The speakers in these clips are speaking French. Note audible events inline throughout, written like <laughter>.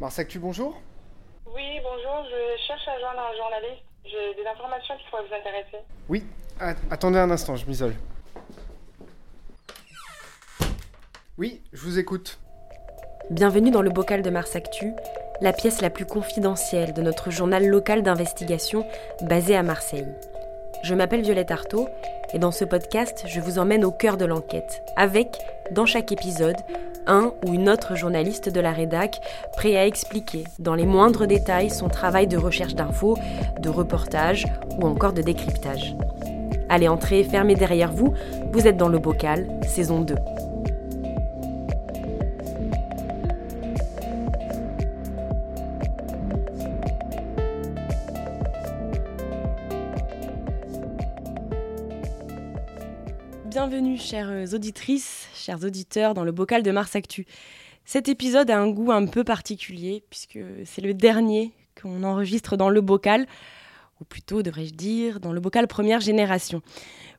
Marsactu, bonjour Oui, bonjour, je cherche à joindre un journaliste. J'ai des informations qui pourraient vous intéresser. Oui, attendez un instant, je m'isole. Oui, je vous écoute. Bienvenue dans le bocal de Marsactu, la pièce la plus confidentielle de notre journal local d'investigation basé à Marseille. Je m'appelle Violette Artaud et dans ce podcast, je vous emmène au cœur de l'enquête, avec, dans chaque épisode, un ou une autre journaliste de la rédac prêt à expliquer dans les moindres détails son travail de recherche d'infos, de reportage ou encore de décryptage. Allez, entrez, fermez derrière vous, vous êtes dans le bocal, saison 2. Bienvenue, chères auditrices, chers auditeurs, dans le bocal de Mars Actu. Cet épisode a un goût un peu particulier, puisque c'est le dernier qu'on enregistre dans le bocal, ou plutôt, devrais-je dire, dans le bocal première génération.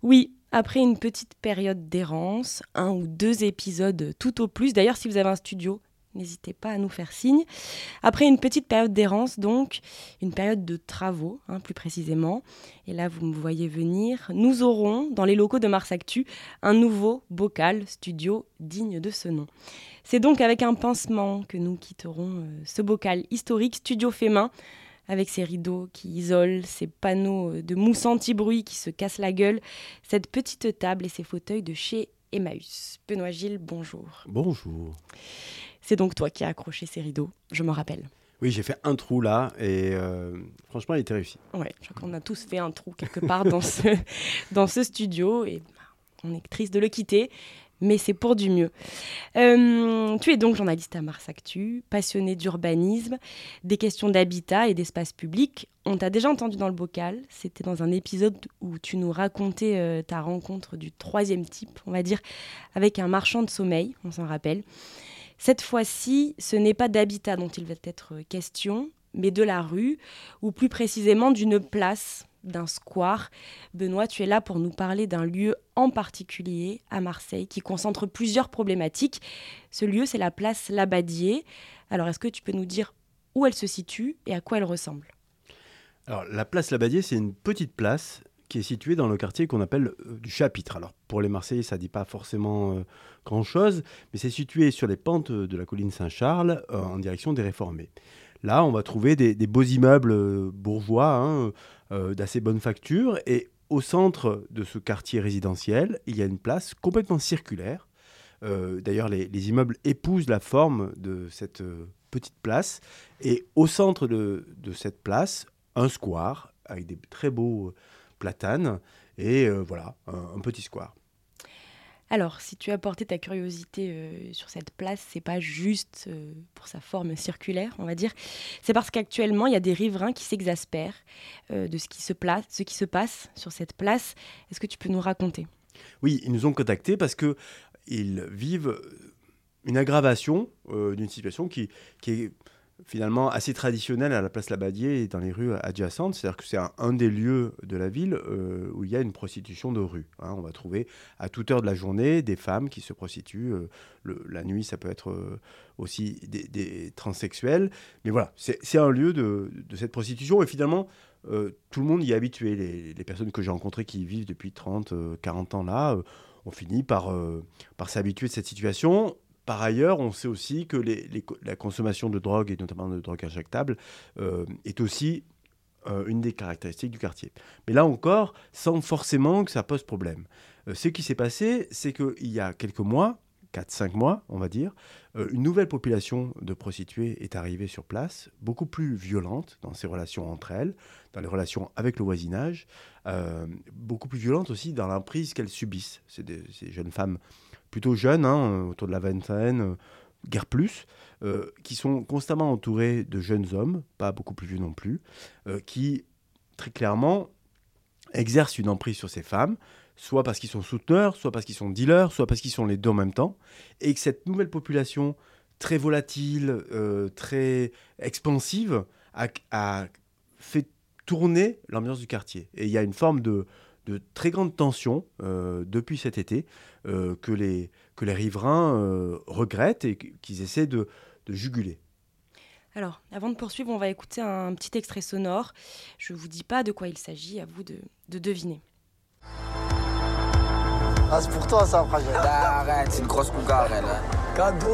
Oui, après une petite période d'errance, un ou deux épisodes tout au plus. D'ailleurs, si vous avez un studio, N'hésitez pas à nous faire signe. Après une petite période d'errance, donc, une période de travaux, hein, plus précisément, et là vous me voyez venir, nous aurons, dans les locaux de Mars Actu, un nouveau bocal studio digne de ce nom. C'est donc avec un pincement que nous quitterons euh, ce bocal historique, studio fait avec ses rideaux qui isolent, ses panneaux euh, de mousse anti-bruit qui se cassent la gueule, cette petite table et ses fauteuils de chez Emmaüs. Benoît Gilles, bonjour. Bonjour. C'est donc toi qui as accroché ces rideaux, je m'en rappelle. Oui, j'ai fait un trou là et euh, franchement, il était réussi. Ouais, je crois qu'on a tous fait un trou quelque part dans, ce, <laughs> dans ce studio et bah, on est triste de le quitter, mais c'est pour du mieux. Euh, tu es donc journaliste à Mars Actu, passionné d'urbanisme, des questions d'habitat et d'espace public. On t'a déjà entendu dans le bocal, c'était dans un épisode où tu nous racontais euh, ta rencontre du troisième type, on va dire, avec un marchand de sommeil, on s'en rappelle. Cette fois-ci, ce n'est pas d'habitat dont il va être question, mais de la rue, ou plus précisément d'une place, d'un square. Benoît, tu es là pour nous parler d'un lieu en particulier à Marseille qui concentre plusieurs problématiques. Ce lieu, c'est la place Labadier. Alors, est-ce que tu peux nous dire où elle se situe et à quoi elle ressemble? Alors, la place Labadier, c'est une petite place qui est située dans le quartier qu'on appelle euh, du Chapitre. Alors, pour les Marseillais, ça ne dit pas forcément euh, grand-chose, mais c'est situé sur les pentes de la colline Saint-Charles, euh, en direction des Réformés. Là, on va trouver des, beaux immeubles bourgeois, hein, d'assez bonne facture, et au centre de ce quartier résidentiel, il y a une place complètement circulaire. D'ailleurs, les, immeubles épousent la forme de cette petite place, et au centre de, cette place, un square avec des très beaux platanes, et voilà, un petit square. Alors, si tu as porté ta curiosité euh, sur cette place, c'est pas juste euh, pour sa forme circulaire, on va dire. C'est parce qu'actuellement, il y a des riverains qui s'exaspèrent euh, de ce qui, se place, ce qui se passe sur cette place. Est-ce que tu peux nous raconter? Oui, ils nous ont contactés parce que ils vivent une aggravation d'une situation qui, qui est finalement assez traditionnel à la place Labadier et dans les rues adjacentes. C'est-à-dire que c'est un, des lieux de la ville euh, où il y a une prostitution de rue. Hein. On va trouver à toute heure de la journée des femmes qui se prostituent. Euh, la nuit, ça peut être euh, aussi des, transsexuels. Mais voilà, c'est un lieu de, cette prostitution. Et finalement, tout le monde y est habitué. Les, personnes que j'ai rencontrées qui vivent depuis 30, 40 ans là, ont fini par, par s'habituer de cette situation par ailleurs, on sait aussi que la consommation de drogue, et notamment de drogue injectable, euh, est aussi euh, une des caractéristiques du quartier. Mais là encore, sans forcément que ça pose problème. Euh, ce qui s'est passé, c'est qu'il y a quelques mois, 4-5 mois, on va dire, une nouvelle population de prostituées est arrivée sur place, beaucoup plus violente dans ses relations entre elles, dans les relations avec le voisinage, beaucoup plus violente aussi dans l'emprise qu'elles subissent. C'est ces jeunes femmes plutôt jeunes, hein, autour de la vingtaine, euh, guère plus, euh, qui sont constamment entourés de jeunes hommes, pas beaucoup plus vieux non plus, euh, qui très clairement exercent une emprise sur ces femmes, soit parce qu'ils sont souteneurs, soit parce qu'ils sont dealers, soit parce qu'ils sont les deux en même temps, et que cette nouvelle population très volatile, très expansive, a, a, fait tourner l'ambiance du quartier. Et il y a une forme de, de très grande tension depuis cet été euh, que, les, que les riverains euh, regrettent et qu'ils essaient de, juguler. Alors, avant de poursuivre, on va écouter un petit extrait sonore. Je ne vous dis pas de quoi il s'agit, à vous de, de deviner. Ah, c'est pour toi ça, fragile. Arrête, c'est une grosse cougar, elle. hein. Cadeau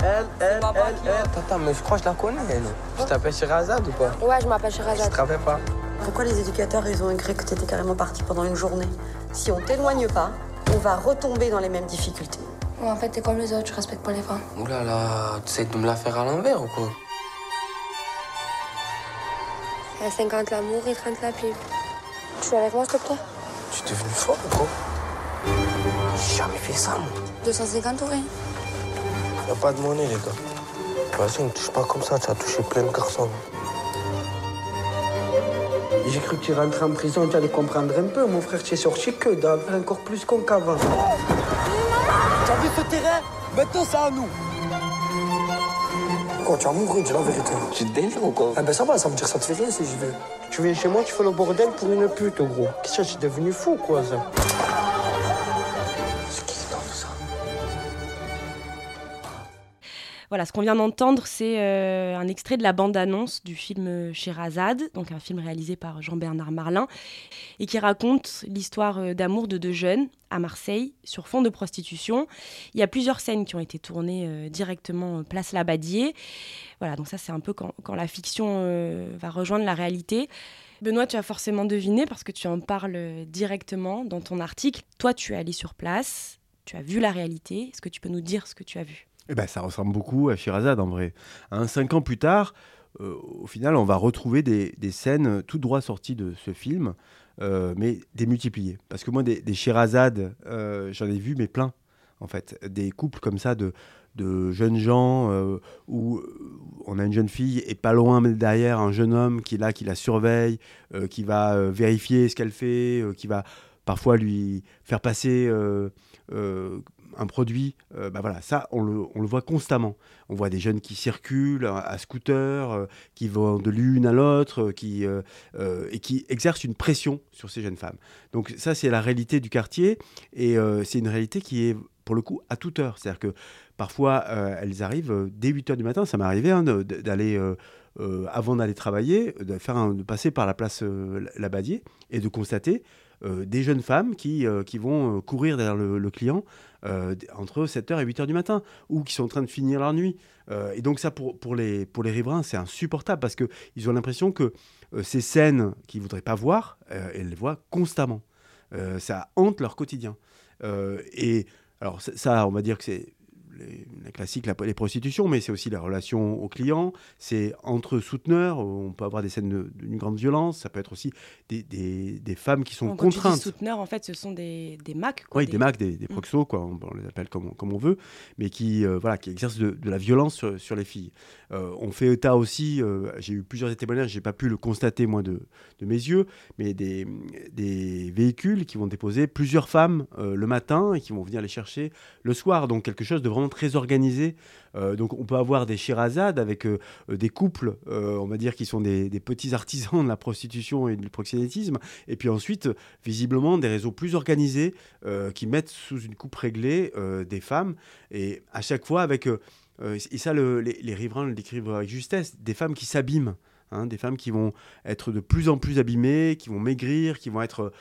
Elle, elle, elle, elle. Attends, mais je crois que je la connais, elle. Tu t'appelles Shirazad ou pas? Ouais, je m'appelle Je te rappelle pas. Pourquoi les éducateurs, ils ont écrit que t'étais carrément parti pendant une journée Si on t'éloigne pas, on va retomber dans les mêmes difficultés. Ouais, en fait, t'es comme les autres, je respecte pas les femmes. Ouh là là, tu essaies de me la faire à l'envers ou quoi? À 50 l'amour et 30 la pipe. Tu es avec moi, s'il te plaît Tu es devenu fort ou quoi? J'ai jamais fait ça, moi. 250 ou rien? Y'a pas de monnaie, les gars. Vas-y, ne touche pas comme ça, tu as touché plein de garçons. J'ai cru que tu rentrais en prison, tu allais comprendre un peu. Mon frère, tu es sorti que dalle, encore plus con qu'avant. T'as vu ce terrain? Maintenant, c'est à nous. Quand tu vas mourir, dis la vérité. Tu te délires ou quoi? Ah ben ça va, ça veut dire que ça te fait rien si je vais. Tu viens chez moi, tu fais le bordel pour une pute, gros. Qu'est-ce que tu es devenu fou, quoi, ça? Voilà, ce qu'on vient d'entendre, c'est euh, un extrait de la bande-annonce du film Sherazade, donc un film réalisé par Jean-Bernard Marlin, et qui raconte l'histoire euh, d'amour de deux jeunes à Marseille sur fond de prostitution. Il y a plusieurs scènes qui ont été tournées euh, directement euh, place Labadier. Voilà, donc ça c'est un peu quand, la fiction euh, va rejoindre la réalité. Benoît, tu as forcément deviné parce que tu en parles euh, directement dans ton article. Toi, tu es allé sur place, tu as vu la réalité. Est-ce que tu peux nous dire ce que tu as vu? Eh ben, ça ressemble beaucoup à Shirazade en vrai. Hein, cinq ans plus tard, euh, au final, on va retrouver des, des scènes tout droit sorties de ce film, euh, mais démultipliées. Parce que moi, des, des Shirazades, euh, j'en ai vu, mais plein, en fait. Des couples comme ça de, de jeunes gens euh, où on a une jeune fille et pas loin mais derrière un jeune homme qui est là, qui la surveille, qui va vérifier ce qu'elle fait, qui va parfois lui faire passer un produit. Euh, bah voilà, ça, on le, voit constamment. On voit des jeunes qui circulent à, scooter, euh, qui vont de l'une à l'autre, euh, qui, et qui exercent une pression sur ces jeunes femmes. Donc ça, c'est la réalité du quartier, et c'est une réalité qui est, pour le coup, à toute heure. C'est-à-dire que parfois, elles arrivent dès 8 heures du matin. Ça m'est arrivé hein, d'aller... avant d'aller travailler, de, faire de passer par la place Labadier et de constater des jeunes femmes qui, euh, qui vont euh, courir derrière le, client euh, entre 7h et 8h du matin ou qui sont en train de finir leur nuit. Euh, et donc ça, pour, pour, les, pour les riverains, c'est insupportable parce qu'ils ont l'impression que euh, ces scènes qu'ils ne voudraient pas voir, euh, elles les voient constamment. Euh, ça hante leur quotidien. Euh, et alors ça, on va dire que c'est les, la classique, la- les prostitutions, mais c'est aussi la relation aux clients, c'est entre souteneurs, on peut avoir des scènes d'une grande violence, ça peut être aussi des, des- des femmes qui sont Donc, contraintes. souteneurs, en fait, ce sont des, des MAC. quoi, Oui, des Macs, des, des Mm. proxos, quoi, on, on les appelle comme, on- comme on veut, mais qui, euh, voilà, qui exercent de, de la violence sur, sur les filles. Euh, on fait état aussi, euh, j'ai eu plusieurs témoignages, j'ai pas pu le constater moi de, de mes yeux, mais des, des véhicules qui vont déposer plusieurs femmes le matin et qui vont venir les chercher le soir. Donc quelque chose de vraiment très organisé. Euh, donc on peut avoir des chirazades avec euh, euh, des couples, on va dire, qui sont des, petits artisans de la prostitution et du proxénétisme, et puis ensuite, visiblement, des réseaux plus organisés qui mettent sous une coupe réglée des femmes, et à chaque fois avec, et ça le- les, riverains le décrivent avec justesse, des femmes qui s'abîment. hein, des femmes qui vont être de plus en plus abîmées, qui vont maigrir, qui vont être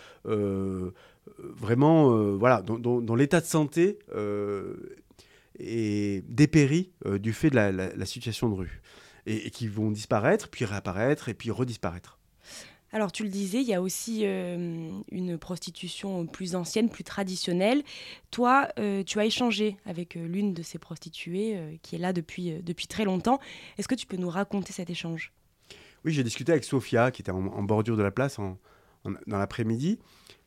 vraiment voilà, dont l'état de santé est dépéri euh, du fait de la, la- la situation de rue. Et, et qui vont disparaître, puis réapparaître, et puis redisparaître. Alors, tu le disais, il y a aussi euh, une prostitution plus ancienne, plus traditionnelle. Toi, euh, tu as échangé avec euh, l'une de ces prostituées qui est là depuis, depuis très longtemps. Est-ce que tu peux nous raconter cet échange? Oui, j'ai discuté avec Sophia, qui était en, en bordure de la place en- en- dans l'après-midi.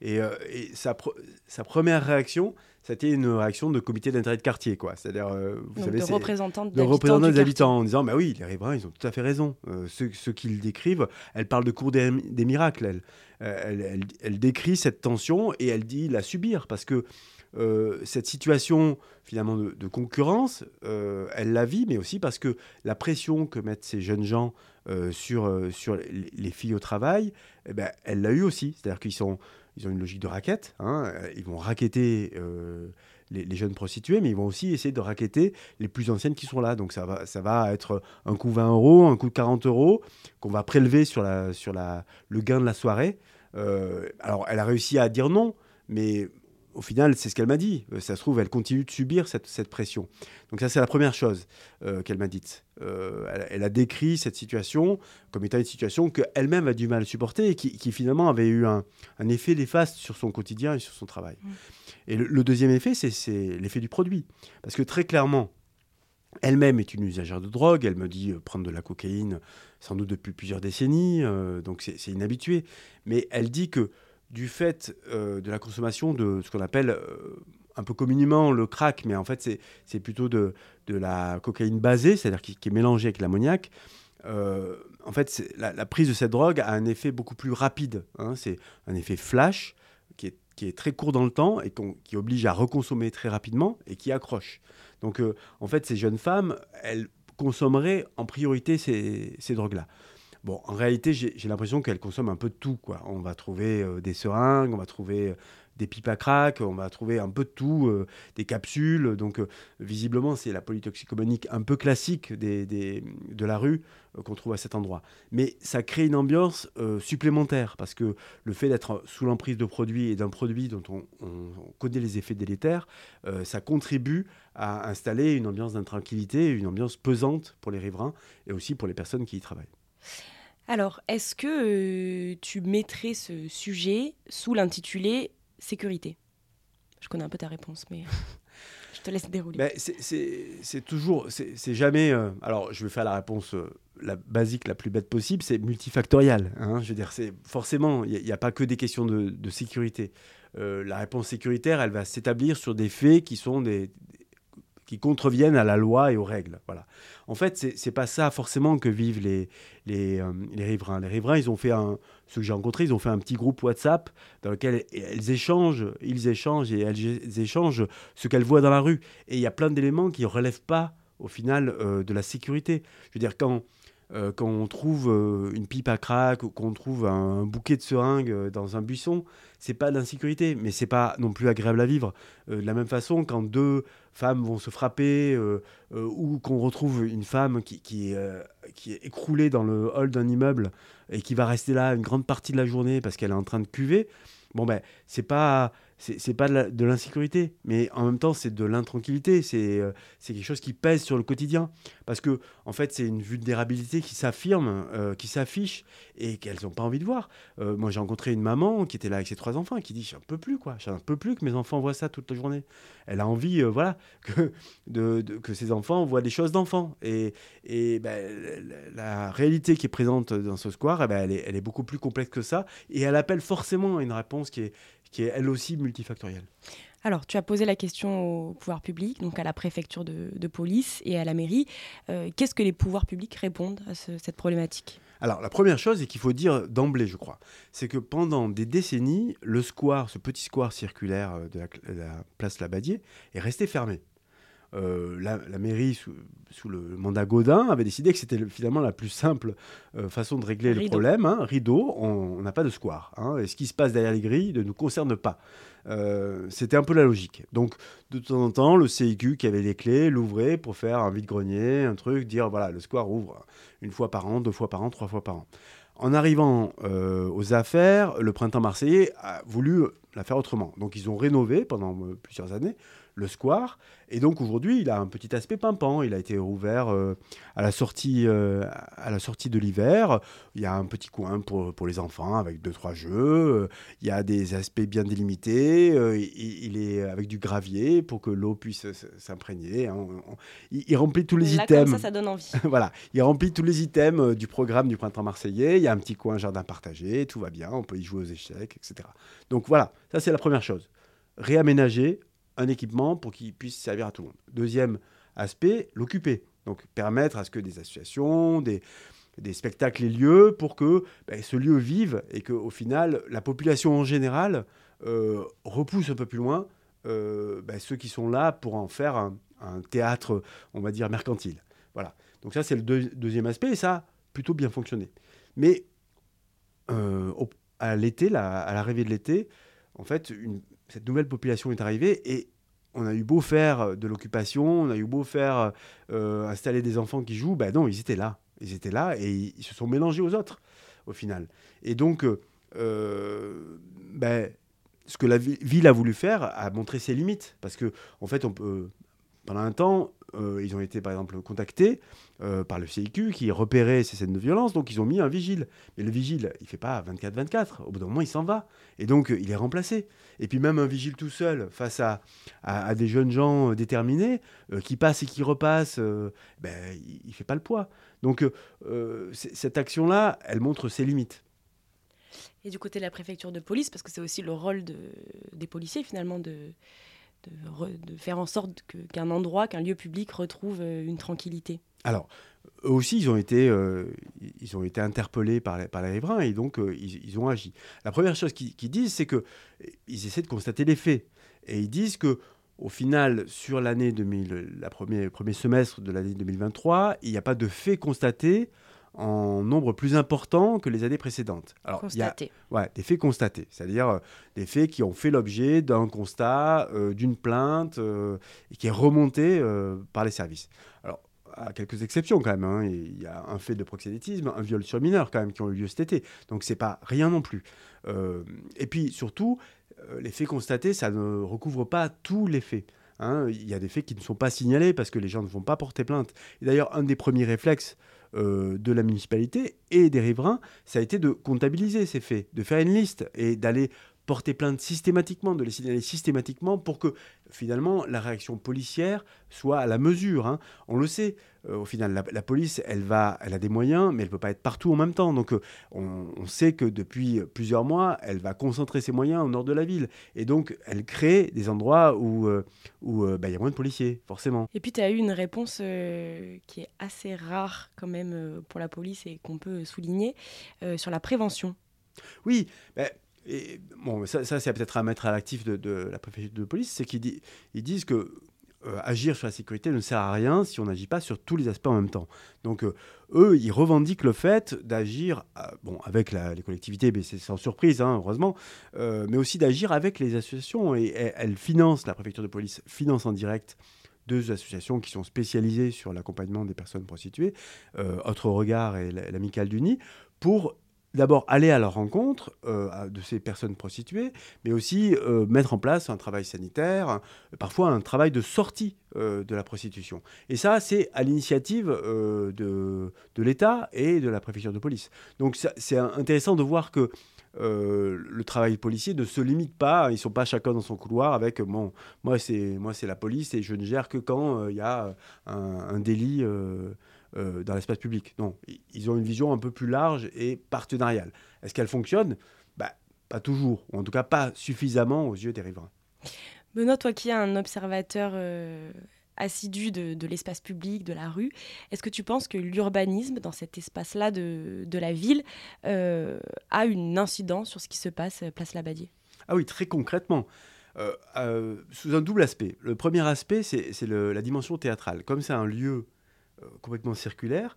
Et, et sa, pro- sa première réaction, c'était une réaction de comité d'intérêt de quartier. quoi. C'est-à-dire, euh, vous Donc, savez, de représentante de représentants des habitants en disant bah oui les riverains ils ont tout à fait raison Euh, ceux, ceux qui le décrivent elle parle de cours des, des miracles elle. Euh, elle, elle- elle décrit cette tension et elle dit la subir parce que euh, cette situation finalement de, de concurrence euh, elle la vit mais aussi parce que la pression que mettent ces jeunes gens euh, sur, sur les, les filles au travail eh ben, elle l'a eu aussi c'est à dire qu'ils sont ils ont une logique de raquette hein, euh, ils vont raqueter euh, les, jeunes prostituées, mais ils vont aussi essayer de raqueter les plus anciennes qui sont là. Donc ça va, ça va être un coup 20 euros, un coup 40 euros qu'on va prélever sur, le gain de la soirée. Euh, alors elle a réussi à dire non, mais au final, c'est ce qu'elle m'a dit. Euh, ça se trouve, elle continue de subir cette, cette pression. Donc ça, c'est la première chose euh, qu'elle m'a dite. elle, a décrit cette situation comme étant une situation qu'elle-même a du mal à supporter et qui, finalement avait eu un, un effet néfaste sur son quotidien et sur son travail. Mmh. Et le, deuxième effet, c'est l'effet du produit. Parce que très clairement, elle-même est une usagère de drogue. Elle me dit euh, prendre de la cocaïne sans doute depuis plusieurs décennies, euh, donc c'est inhabitué. Mais elle dit que du fait euh, de la consommation de ce qu'on appelle un peu communément le crack, mais en fait c'est plutôt de, de, la cocaïne basée, c'est-à-dire qui, est mélangée avec l'ammoniac. en fait, la, prise de cette drogue a un effet beaucoup plus rapide. Hein. c'est un effet flash qui est qui est très court dans le temps et qui oblige à reconsommer très rapidement et qui accroche. Donc, euh, en fait, ces jeunes femmes, elles consommeraient en priorité ces, ces drogues-là. Bon, en réalité, j'ai l'impression qu'elles consomment un peu de tout. On va trouver euh, des seringues, on va trouver euh, des pipes à crack, on va trouver un peu de tout, euh, des capsules. Donc, visiblement, c'est la polytoxicomanique un peu classique de la rue qu'on trouve à cet endroit. Mais ça crée une ambiance supplémentaire parce que le fait d'être sous l'emprise de produits et d'un produit dont on, connaît les effets délétères, ça contribue à installer une ambiance d'intranquillité, une ambiance pesante pour les riverains et aussi pour les personnes qui y travaillent. Alors, est-ce que tu mettrais ce sujet sous l'intitulé sécurité? Je connais un peu ta réponse, mais je te laisse dérouler. Ben, c'est toujours, c'est jamais. Euh, alors, je vais faire la réponse euh, la basique, la plus bête possible, c'est multifactorial. Hein, je veux dire, c'est forcément, il n'y a, pas que des questions de, sécurité. Euh, la réponse sécuritaire, elle va s'établir sur des faits qui sont des, qui contreviennent à la loi et aux règles. Voilà. En fait, c'est n'est pas ça forcément que vivent les, les, euh, riverains. Les riverains, ils ont fait ceux que j'ai rencontrés, ils ont fait un petit groupe WhatsApp dans lequel elles échangent, ils échangent et elles échangent ce qu'elles voient dans la rue. Et il y a plein d'éléments qui ne relèvent pas, au final, euh, de la sécurité. Je veux dire, quand euh, quand on trouve euh, une pipe à crack ou qu'on trouve un, bouquet de seringues euh, dans un buisson, c'est pas d'insécurité, mais c'est pas non plus agréable à vivre. de la même façon, quand deux femmes vont se frapper ou qu'on retrouve une femme qui, qui, qui, est écroulée dans le hall d'un immeuble et qui va rester là une grande partie de la journée parce qu'elle est en train de cuver, bon ben c'est pas c'est pas de l'insécurité, mais en même temps, c'est de l'intranquillité. Euh, c'est quelque chose qui pèse sur le quotidien. Parce que, en fait, c'est une vulnérabilité qui s'affirme, euh, qui s'affiche et qu'elles n'ont pas envie de voir. Euh, moi, j'ai rencontré une maman qui était là avec ses trois enfants qui dit J'en peux plus, quoi. J'en peux plus que mes enfants voient ça toute la journée. Elle a envie, voilà, que, de, que ses enfants voient des choses d'enfants. Et, et ben, la, réalité qui est présente dans ce square, eh ben, elle, est, elle est beaucoup plus complexe que ça. Et elle appelle forcément une réponse qui est qui est elle aussi multifactorielle. Alors, tu as posé la question au pouvoir public, donc à la préfecture de, police et à la mairie. Euh, qu'est-ce que les pouvoirs publics répondent à cette problématique? Alors, la première chose, et qu'il faut dire d'emblée, je crois, c'est que pendant des décennies, le square, ce petit square circulaire euh, de la, de la place Labadier, est resté fermé. Euh, la, mairie, sous, le mandat Godin, avait décidé que c'était finalement la plus simple euh, façon de régler le problème. Hein. rideau, on n'a pas de square. Hein. et ce qui se passe derrière les grilles ne nous concerne pas. Euh, c'était un peu la logique. Donc, de temps en temps, le CIQ qui avait les clés l'ouvrait pour faire un vide-grenier, un truc, dire voilà, le square ouvre une fois par an, deux fois par an, trois fois par an. En arrivant aux affaires, le printemps marseillais a voulu la faire autrement. Donc, ils ont rénové pendant plusieurs années le square. Et donc aujourd'hui, il a un petit aspect pimpant. Il a été rouvert euh, à, la sortie, euh, à la sortie de l'hiver. Il y a un petit coin pour, pour les enfants avec deux, trois jeux. Il y a des aspects bien délimités. Euh, il, est avec du gravier pour que l'eau puisse s'imprégner. Hein. Il, remplit tous les items. ça, ça donne envie. <laughs> voilà, il remplit tous les items du programme du printemps marseillais. Il y a un petit coin jardin partagé, tout va bien. On peut y jouer aux échecs, etc. Donc voilà, ça c'est la première chose. Réaménager un équipement pour qu'il puisse servir à tout le monde. Deuxième aspect, l'occuper. Donc permettre à ce que des associations, des, spectacles aient lieu pour que ben, ce lieu vive et qu'au final, la population en général euh, repousse un peu plus loin euh, ben, ceux qui sont là pour en faire un, théâtre, on va dire, mercantile. Voilà. Donc ça, c'est le deuxième aspect et ça a plutôt bien fonctionné. Mais euh, à l'été, à l'arrivée de l'été, en fait, cette nouvelle population est arrivée et on a eu beau faire de l'occupation, on a eu beau faire euh, installer des enfants qui jouent, ben non, ils étaient là. Ils étaient là et ils, se sont mélangés aux autres, au final. Et donc, euh, ben, ce que la ville a voulu faire a montré ses limites. Parce que, en fait, on peut, pendant un temps, euh, ils ont été par exemple contactés euh, par le CIQ qui repérait ces scènes de violence, donc ils ont mis un vigile. Mais le vigile, il fait pas 24-24, au bout d'un moment il s'en va, et donc il est remplacé. Et puis même un vigile tout seul face à, à, des jeunes gens euh, déterminés qui passent et qui repassent, ben, il, ne fait pas le poids. Donc cette action-là, elle montre ses limites. Et du côté de la préfecture de police, parce que c'est aussi le rôle de, des policiers finalement de de, faire en sorte qu'un endroit, qu'un lieu public retrouve euh, une tranquillité Alors, eux aussi, ils ont été, euh, ils ont été interpellés par par les riverains et donc euh, ils, ont agi. La première chose qu'ils disent, c'est qu'ils essaient de constater les faits. Et ils disent que au final, sur l'année 2000, la premier, premier semestre de l'année 2023, il n'y a pas de faits constatés en nombre plus important que les années précédentes. Alors, constatés. ouais, des faits constatés, c'est-à-dire euh, des faits qui ont fait l'objet d'un constat, euh, d'une plainte, euh, et qui est remonté par les services. Alors, à quelques exceptions quand même. Hein, il y a un fait de proxénétisme, un viol sur mineur quand même qui ont eu lieu cet été. Donc c'est pas rien non plus. et puis surtout, les faits constatés, ça ne recouvre pas tous les faits. Hein. Il y a des faits qui ne sont pas signalés parce que les gens ne vont pas porter plainte. Et d'ailleurs, un des premiers réflexes euh, de la municipalité et des riverains, ça a été de comptabiliser ces faits, de faire une liste et d'aller porter plainte systématiquement, de les signaler systématiquement pour que finalement la réaction policière soit à la mesure. Hein. On le sait, euh, au final, la, police, elle, va, elle a des moyens, mais elle ne peut pas être partout en même temps. Donc euh, on, sait que depuis plusieurs mois, elle va concentrer ses moyens au nord de la ville. Et donc elle crée des endroits où euh, où bah, il y a moins de policiers, forcément. Et puis tu as eu une réponse qui est assez rare quand même pour la police et qu'on peut souligner sur la prévention. Oui, ben, et bon, ça, c'est peut-être à mettre à l'actif de, la préfecture de police, c'est qu'ils disent que euh, agir sur la sécurité ne sert à rien si on n'agit pas sur tous les aspects en même temps. Donc euh, eux, ils revendiquent le fait d'agir, euh, bon, avec les collectivités, mais c'est sans surprise, hein, heureusement, mais aussi d'agir avec les associations. Et, elles financent, la préfecture de police finance en direct deux associations qui sont spécialisées sur l'accompagnement des personnes prostituées, Autre Regard et l'Amicale du Nid, pour d'abord aller à leur rencontre euh, de ces personnes prostituées, mais aussi euh, mettre en place un travail sanitaire, parfois un travail de sortie euh, de la prostitution. Et ça, c'est à l'initiative de, l'État et de la préfecture de police. Donc c'est intéressant de voir que le travail policier ne se limite pas, ils ne sont pas chacun dans son couloir avec bon, moi c'est la police et je ne gère que quand il y a un, délit euh, dans l'espace public. Non, ils ont une vision un peu plus large et partenariale. Est-ce qu'elle fonctionne? Bah, Pas toujours, ou en tout cas pas suffisamment aux yeux des riverains. Benoît, toi qui es un observateur euh, assidu de, l'espace public, de la rue, est-ce que tu penses que l'urbanisme dans cet espace-là de, la ville euh, a une incidence sur ce qui se passe place Labadier? Ah oui, très concrètement. sous un double aspect. Le premier aspect, c'est la dimension théâtrale. Comme c'est un lieu euh, complètement circulaire,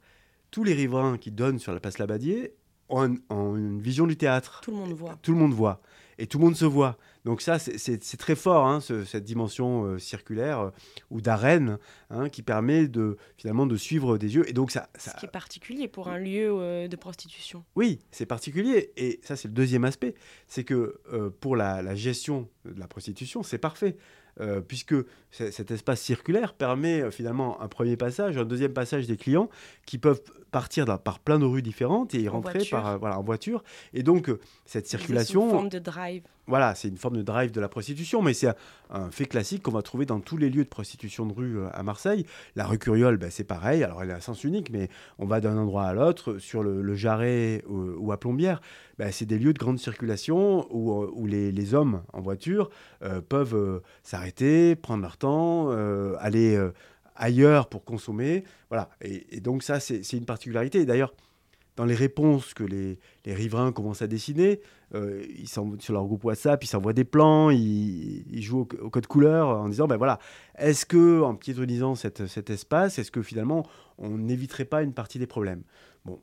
tous les riverains qui donnent sur la place Labadier ont, une vision du théâtre. Tout le monde voit. Tout le monde voit. Et tout le monde se voit. Donc ça, c'est très fort, hein, cette dimension euh, circulaire euh, ou d'arène hein, qui permet de, finalement de suivre des yeux. Et donc ça, Ce qui est particulier pour un lieu de prostitution. Oui, c'est particulier. Et ça, c'est le deuxième aspect. C'est que pour la, la, gestion de la prostitution, c'est parfait. Euh, puisque cet espace circulaire permet euh, finalement un premier passage, un deuxième passage des clients qui peuvent partir par plein de rues différentes et y rentrer par, euh, voilà, en voiture. Et donc, cette circulation... C'est une forme de drive. Voilà, c'est une forme de drive de la prostitution, mais c'est un, fait classique qu'on va trouver dans tous les lieux de prostitution de rue à Marseille. La rue Curiole, ben, c'est pareil, alors elle est à sens unique, mais on va d'un endroit à l'autre, sur le, Jarret ou, à Plombières. Ben, c'est des lieux de grande circulation où, où les, hommes en voiture peuvent s'arrêter prendre leur temps, euh, aller euh, ailleurs pour consommer. Voilà. Et, donc ça, c'est une particularité. D'ailleurs, dans les réponses que les, riverains commencent à dessiner, euh, ils sur leur groupe WhatsApp, ils s'envoient des plans, ils, jouent au, code couleur en disant, ben voilà, est-ce que en piétonisant cet espace, est-ce que finalement on n'éviterait pas une partie des problèmes? Bon,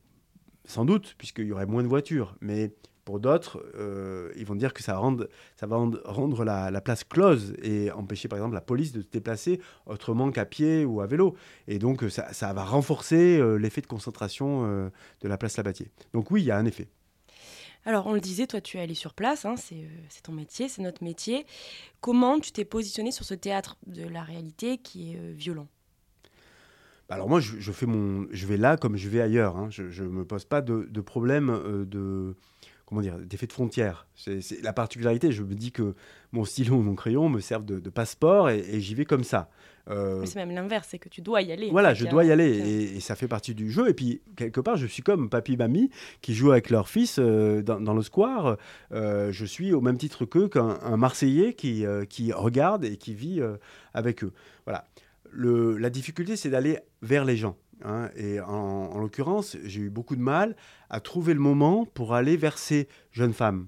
sans doute, puisqu'il y aurait moins de voitures, mais Pour d'autres, euh, ils vont dire que ça, rende, ça va rendre, la, la place close et empêcher par exemple la police de se déplacer autrement qu'à pied ou à vélo. Et donc ça, ça va renforcer euh, l'effet de concentration euh, de la place Labatier. Donc oui, il y a un effet. Alors, on le disait, toi, tu es allé sur place, hein, c'est euh, ton métier, c'est notre métier. Comment tu t'es positionné sur ce théâtre de la réalité qui est euh, violent? Bah Alors moi, je, je fais mon, je vais là comme je vais ailleurs. hein. Je ne me pose pas de, de problème euh, de comment dire d'effet de frontière. C'est la particularité. Je me dis que mon stylo ou mon crayon me servent de, de passeport et, et j'y vais comme ça. Euh, C'est même l'inverse, c'est que tu dois y aller. voilà, je dois y aller Ok. et, et ça fait partie du jeu. Et puis, quelque part, je suis comme papy mamie qui jouent avec leur fils euh, dans, dans le square. Euh, je suis au même titre qu'eux, qu'un un Marseillais qui, euh, qui regarde et qui vit euh, avec eux. Voilà. Le, la difficulté, c'est d'aller vers les gens. Hein. Et en, en l'occurrence, j'ai eu beaucoup de mal à trouver le moment pour aller vers ces jeunes femmes.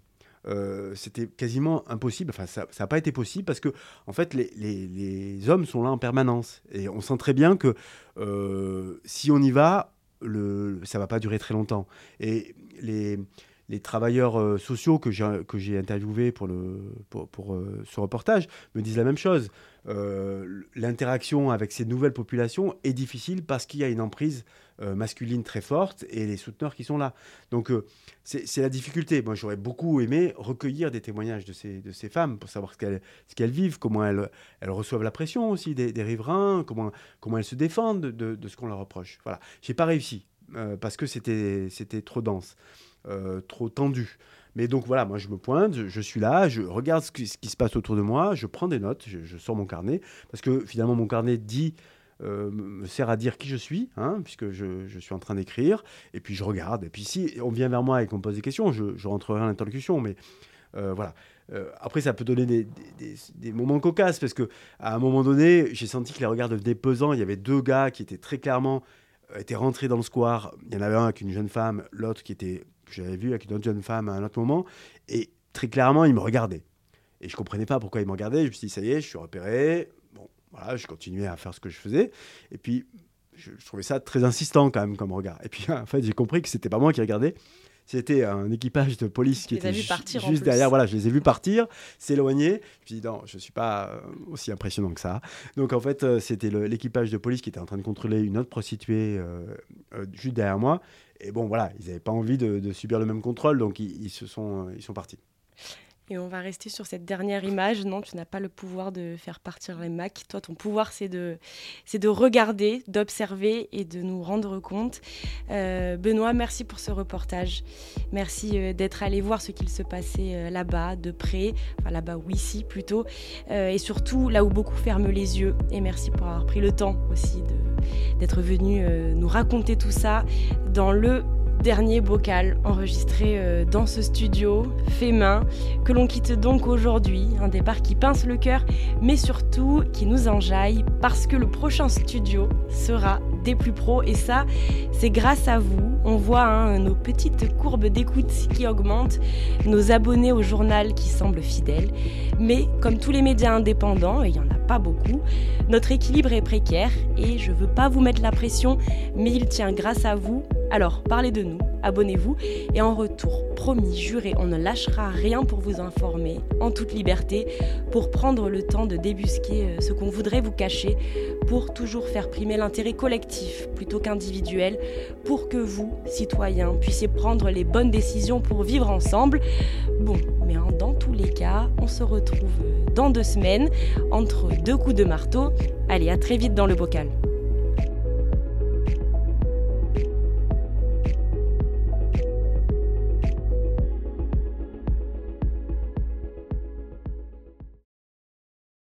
Euh, c'était quasiment impossible. Enfin, ça n'a pas été possible parce que, en fait, les hommes sont là en permanence. Et on sent très bien que euh, si on y va, le, ça va pas durer très longtemps. Et les, les travailleurs euh, sociaux que j'ai interviewés pour, euh, ce reportage me disent la même chose. Euh, L'interaction avec ces nouvelles populations est difficile parce qu'il y a une emprise masculine très forte et les souteneurs qui sont là. Donc c'est la difficulté. Moi j'aurais beaucoup aimé recueillir des témoignages de ces, femmes pour savoir ce qu'elles vivent, comment elles, reçoivent la pression aussi des, riverains, comment, elles se défendent de, ce qu'on leur reproche. Voilà. J'ai pas réussi parce que c'était trop dense, euh, trop tendu. Mais donc voilà, moi je me pointe, je, suis là, je regarde ce qui, se passe autour de moi, je prends des notes, je, sors mon carnet, parce que finalement mon carnet dit, euh, me sert à dire qui je suis, hein, puisque je, suis en train d'écrire, et puis je regarde, et puis si on vient vers moi et qu'on me pose des questions, je, je rentrerai en interlocution, mais euh, voilà. Après, ça peut donner des, des- moments cocasses, parce que à un moment donné, j'ai senti que les regards devenaient pesants, il y avait deux gars qui étaient très clairement étaient rentrés dans le square, il y en avait un avec une jeune femme, l'autre qui était que j'avais vu avec une autre jeune femme à un autre moment, et très clairement, il me regardait. Et je comprenais pas pourquoi il me regardait. Je me suis dit, ça y est, je suis repéré. Bon, voilà, je continuais à faire ce que je faisais. Et puis, je, je trouvais ça très insistant quand même comme regard. Et puis, <laughs> en fait, j'ai compris que c'était pas moi qui regardais. C'était un équipage de police qui était ju- juste derrière. Voilà, je les ai vus partir, s'éloigner. Je me suis dit, non, je suis pas euh, aussi impressionnant que ça. Donc, en fait, euh, c'était l'équipage de police qui était en train de contrôler une autre prostituée euh, euh, juste derrière moi. Et bon, voilà, ils n'avaient pas envie de, subir le même contrôle, donc ils, se ils sont partis. Et on va rester sur cette dernière image. Non, tu n'as pas le pouvoir de faire partir les Macs. Toi, ton pouvoir, c'est de, c'est de regarder, d'observer et de nous rendre compte. Euh, Benoît, merci pour ce reportage. Merci euh, d'être allé voir ce qu'il se passait euh, là-bas, de près. Enfin, là-bas ou ici plutôt. Et surtout, là où beaucoup ferment les yeux. Et merci pour avoir pris le temps aussi d'être venu nous raconter tout ça dans le dernier bocal enregistré euh, dans ce studio fait main que l'on quitte donc aujourd'hui, un départ qui pince le cœur, mais surtout qui nous enjaille parce que le prochain studio sera des plus pros et ça, c'est grâce à vous. On voit hein, nos petites courbes d'écoute qui augmentent, nos abonnés au journal qui semblent fidèles, mais comme tous les médias indépendants, et il n'y en a pas beaucoup, notre équilibre est précaire et je veux pas vous mettre la pression, mais il tient grâce à vous. Alors parlez de nous, abonnez-vous et en retour, promis, juré, on ne lâchera rien pour vous informer en toute liberté, pour prendre le temps de débusquer euh, ce qu'on voudrait vous cacher, pour toujours faire primer l'intérêt collectif plutôt qu'individuel, pour que vous, citoyens, puissiez prendre les bonnes décisions pour vivre ensemble. Bon, mais dans tous les cas, on se retrouve dans deux semaines, entre deux coups de marteau. Allez, à très vite dans le bocal.